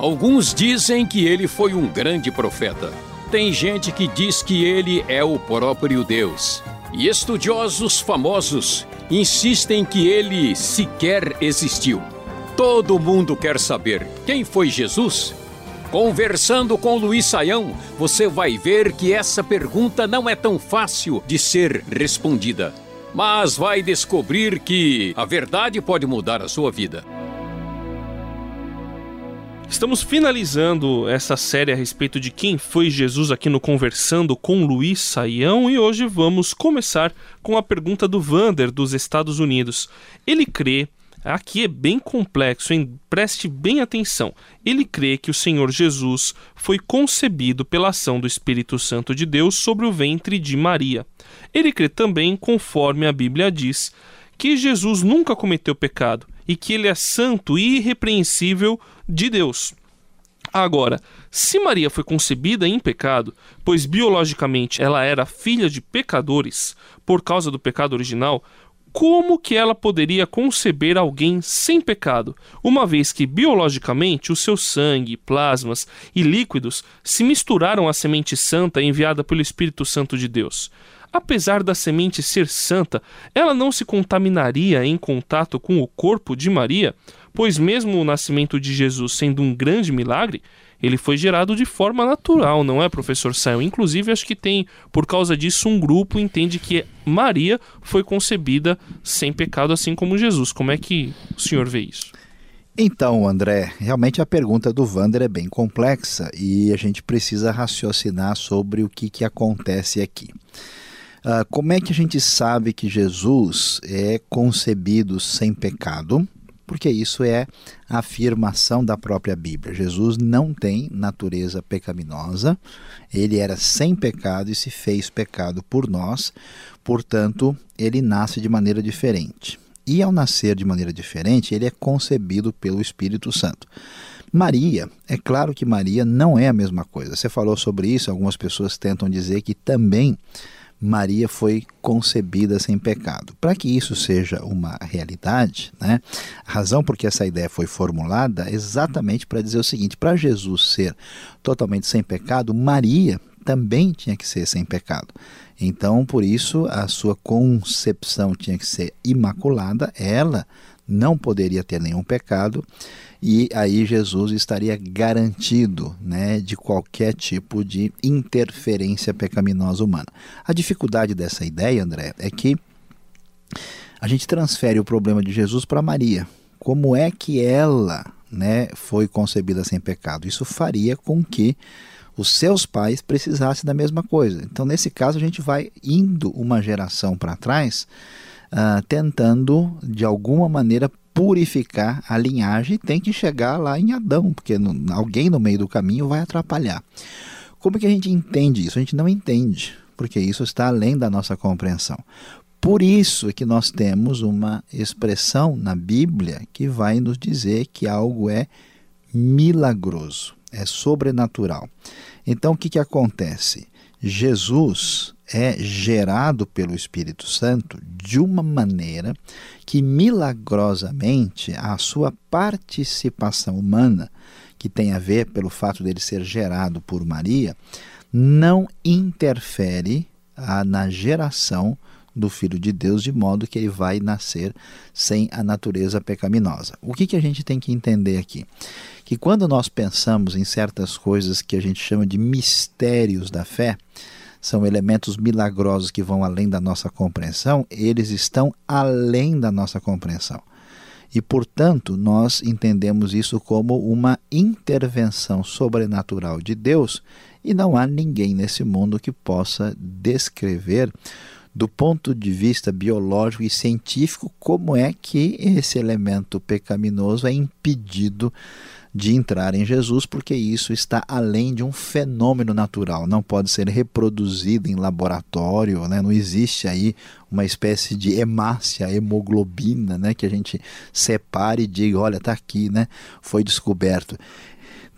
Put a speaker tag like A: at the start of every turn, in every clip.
A: Alguns dizem que ele foi um grande profeta. Tem gente que diz que ele é o próprio Deus. E estudiosos famosos insistem que ele sequer existiu. Todo mundo quer saber quem foi Jesus? Conversando com Luiz Saião, você vai ver que essa pergunta não é tão fácil de ser respondida. Mas vai descobrir que a verdade pode mudar a sua vida.
B: Estamos finalizando essa série a respeito de quem foi Jesus aqui no Conversando com Luiz Saião e hoje vamos começar com a pergunta do Vander dos Estados Unidos. Ele crê, aqui é bem complexo, hein? preste bem atenção. Ele crê que o Senhor Jesus foi concebido pela ação do Espírito Santo de Deus sobre o ventre de Maria. Ele crê também, conforme a Bíblia diz, que Jesus nunca cometeu pecado e que ele é santo e irrepreensível de Deus. Agora, se Maria foi concebida em pecado, pois biologicamente ela era filha de pecadores por causa do pecado original, como que ela poderia conceber alguém sem pecado, uma vez que biologicamente o seu sangue, plasmas e líquidos se misturaram à semente santa enviada pelo Espírito Santo de Deus? Apesar da semente ser santa, ela não se contaminaria em contato com o corpo de Maria, pois, mesmo o nascimento de Jesus sendo um grande milagre, ele foi gerado de forma natural, não é, professor Saio? Inclusive, acho que tem, por causa disso, um grupo entende que Maria foi concebida sem pecado, assim como Jesus. Como é que o senhor vê isso?
C: Então, André, realmente a pergunta do Vander é bem complexa e a gente precisa raciocinar sobre o que, que acontece aqui. Uh, como é que a gente sabe que Jesus é concebido sem pecado? Porque isso é a afirmação da própria Bíblia. Jesus não tem natureza pecaminosa, ele era sem pecado e se fez pecado por nós, portanto, ele nasce de maneira diferente. E ao nascer de maneira diferente, ele é concebido pelo Espírito Santo. Maria, é claro que Maria não é a mesma coisa. Você falou sobre isso, algumas pessoas tentam dizer que também Maria foi concebida sem pecado. Para que isso seja uma realidade, né, a razão por que essa ideia foi formulada é exatamente para dizer o seguinte: para Jesus ser totalmente sem pecado, Maria também tinha que ser sem pecado. Então, por isso, a sua concepção tinha que ser imaculada, ela não poderia ter nenhum pecado e aí Jesus estaria garantido né, de qualquer tipo de interferência pecaminosa humana. A dificuldade dessa ideia, André, é que a gente transfere o problema de Jesus para Maria. Como é que ela né, foi concebida sem pecado? Isso faria com que os seus pais precisassem da mesma coisa. Então, nesse caso, a gente vai indo uma geração para trás, uh, tentando, de alguma maneira, purificar a linhagem e tem que chegar lá em Adão, porque no, alguém no meio do caminho vai atrapalhar. Como é que a gente entende isso? A gente não entende, porque isso está além da nossa compreensão. Por isso é que nós temos uma expressão na Bíblia que vai nos dizer que algo é milagroso, é sobrenatural. Então o que, que acontece? Jesus é gerado pelo Espírito Santo de uma maneira que milagrosamente a sua participação humana, que tem a ver pelo fato dele ser gerado por Maria, não interfere a, na geração do Filho de Deus, de modo que ele vai nascer sem a natureza pecaminosa. O que, que a gente tem que entender aqui? Que quando nós pensamos em certas coisas que a gente chama de mistérios da fé, são elementos milagrosos que vão além da nossa compreensão, eles estão além da nossa compreensão. E, portanto, nós entendemos isso como uma intervenção sobrenatural de Deus, e não há ninguém nesse mundo que possa descrever, do ponto de vista biológico e científico, como é que esse elemento pecaminoso é impedido de entrar em Jesus, porque isso está além de um fenômeno natural, não pode ser reproduzido em laboratório, né? não existe aí uma espécie de hemácia, hemoglobina, né? que a gente separe e diga, olha, está aqui, né? foi descoberto.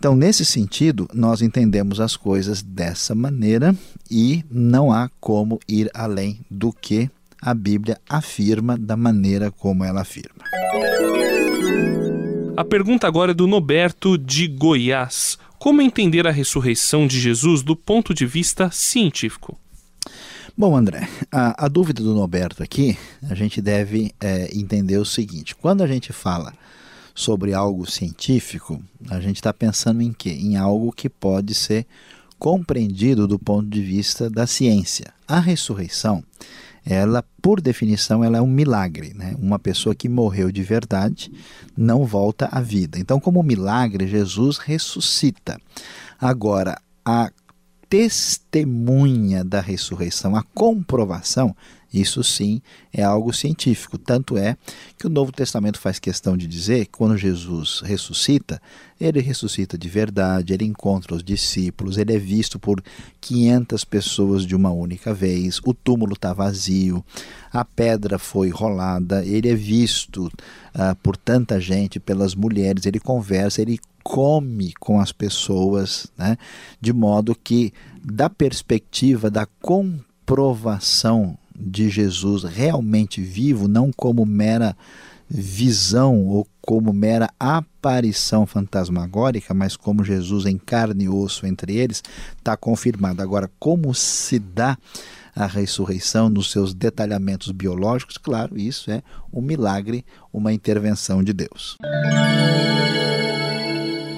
C: Então, nesse sentido, nós entendemos as coisas dessa maneira e não há como ir além do que a Bíblia afirma da maneira como ela afirma.
B: A pergunta agora é do Noberto de Goiás. Como entender a ressurreição de Jesus do ponto de vista científico?
C: Bom, André, a, a dúvida do Noberto aqui, a gente deve é, entender o seguinte: quando a gente fala sobre algo científico, a gente está pensando em quê? Em algo que pode ser compreendido do ponto de vista da ciência. A ressurreição, ela, por definição, ela é um milagre. Né? Uma pessoa que morreu de verdade não volta à vida. Então, como milagre, Jesus ressuscita. Agora, a testemunha da ressurreição, a comprovação, isso sim é algo científico. Tanto é que o Novo Testamento faz questão de dizer que quando Jesus ressuscita, ele ressuscita de verdade, ele encontra os discípulos, ele é visto por 500 pessoas de uma única vez, o túmulo está vazio, a pedra foi rolada, ele é visto uh, por tanta gente, pelas mulheres, ele conversa, ele come com as pessoas, né? de modo que, da perspectiva da comprovação de Jesus realmente vivo, não como mera visão ou como mera aparição fantasmagórica, mas como Jesus em carne e osso entre eles, está confirmado. Agora, como se dá a ressurreição nos seus detalhamentos biológicos, claro, isso é um milagre, uma intervenção de Deus.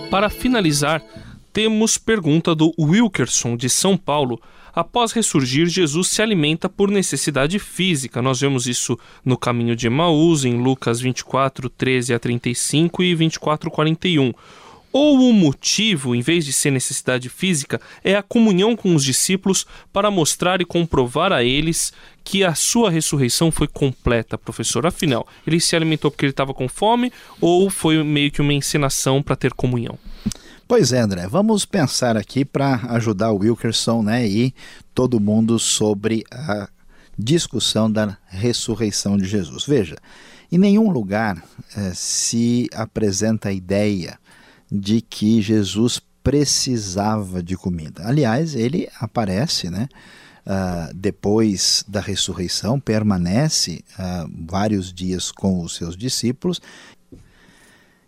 B: Para finalizar, temos pergunta do Wilkerson, de São Paulo. Após ressurgir, Jesus se alimenta por necessidade física. Nós vemos isso no caminho de Emaús, em Lucas 24, 13 a 35 e 24, 41. Ou o motivo, em vez de ser necessidade física, é a comunhão com os discípulos para mostrar e comprovar a eles que a sua ressurreição foi completa, professor. Afinal, ele se alimentou porque ele estava com fome ou foi meio que uma encenação para ter comunhão?
C: Pois é, André, vamos pensar aqui para ajudar o Wilkerson né, e todo mundo sobre a discussão da ressurreição de Jesus. Veja, em nenhum lugar eh, se apresenta a ideia de que Jesus precisava de comida. Aliás, ele aparece, né? Uh, depois da ressurreição, permanece uh, vários dias com os seus discípulos.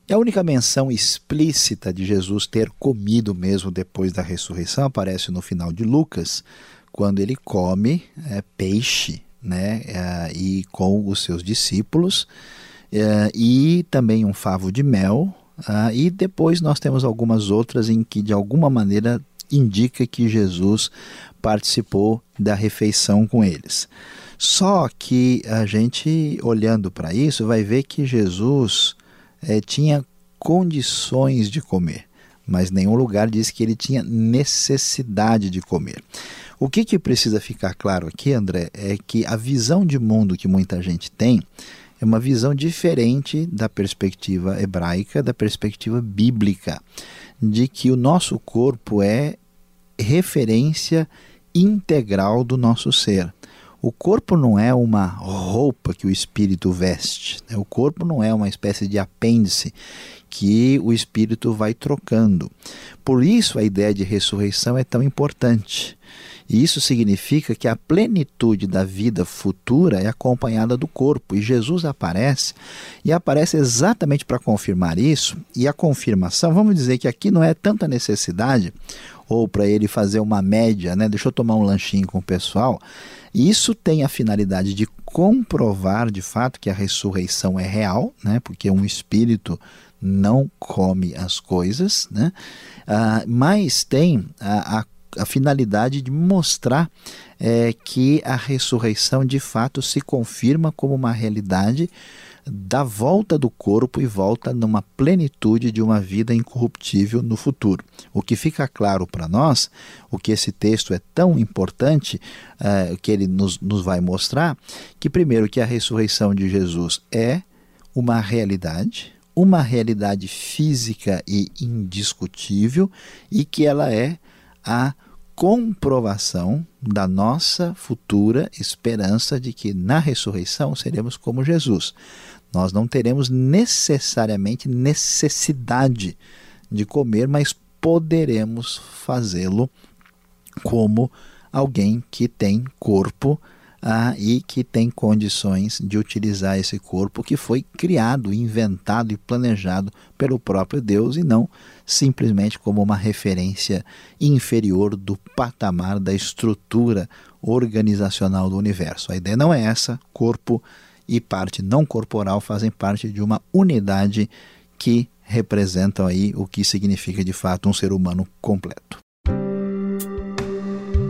C: E a única menção explícita de Jesus ter comido mesmo depois da ressurreição aparece no final de Lucas, quando ele come é, peixe né, é, e com os seus discípulos, é, e também um favo de mel, ah, e depois nós temos algumas outras em que, de alguma maneira, indica que Jesus participou da refeição com eles. Só que a gente, olhando para isso, vai ver que Jesus é, tinha condições de comer, mas nenhum lugar diz que ele tinha necessidade de comer. O que, que precisa ficar claro aqui, André, é que a visão de mundo que muita gente tem é uma visão diferente da perspectiva hebraica, da perspectiva bíblica, de que o nosso corpo é referência integral do nosso ser. O corpo não é uma roupa que o espírito veste, né? o corpo não é uma espécie de apêndice que o espírito vai trocando. Por isso a ideia de ressurreição é tão importante. E isso significa que a plenitude da vida futura é acompanhada do corpo. E Jesus aparece, e aparece exatamente para confirmar isso. E a confirmação, vamos dizer que aqui não é tanta necessidade, ou para ele fazer uma média, né? Deixa eu tomar um lanchinho com o pessoal. Isso tem a finalidade de comprovar de fato que a ressurreição é real, né? Porque um espírito não come as coisas, né? Ah, mas tem a, a a finalidade de mostrar é, que a ressurreição de fato se confirma como uma realidade da volta do corpo e volta numa plenitude de uma vida incorruptível no futuro. O que fica claro para nós, o que esse texto é tão importante, é, que ele nos, nos vai mostrar, que primeiro que a ressurreição de Jesus é uma realidade, uma realidade física e indiscutível, e que ela é a comprovação da nossa futura esperança de que na ressurreição seremos como Jesus. Nós não teremos necessariamente necessidade de comer, mas poderemos fazê-lo como alguém que tem corpo ah, e que tem condições de utilizar esse corpo que foi criado, inventado e planejado pelo próprio Deus e não simplesmente como uma referência inferior do patamar da estrutura organizacional do universo. A ideia não é essa, corpo e parte não corporal fazem parte de uma unidade que representam aí o que significa de fato um ser humano completo.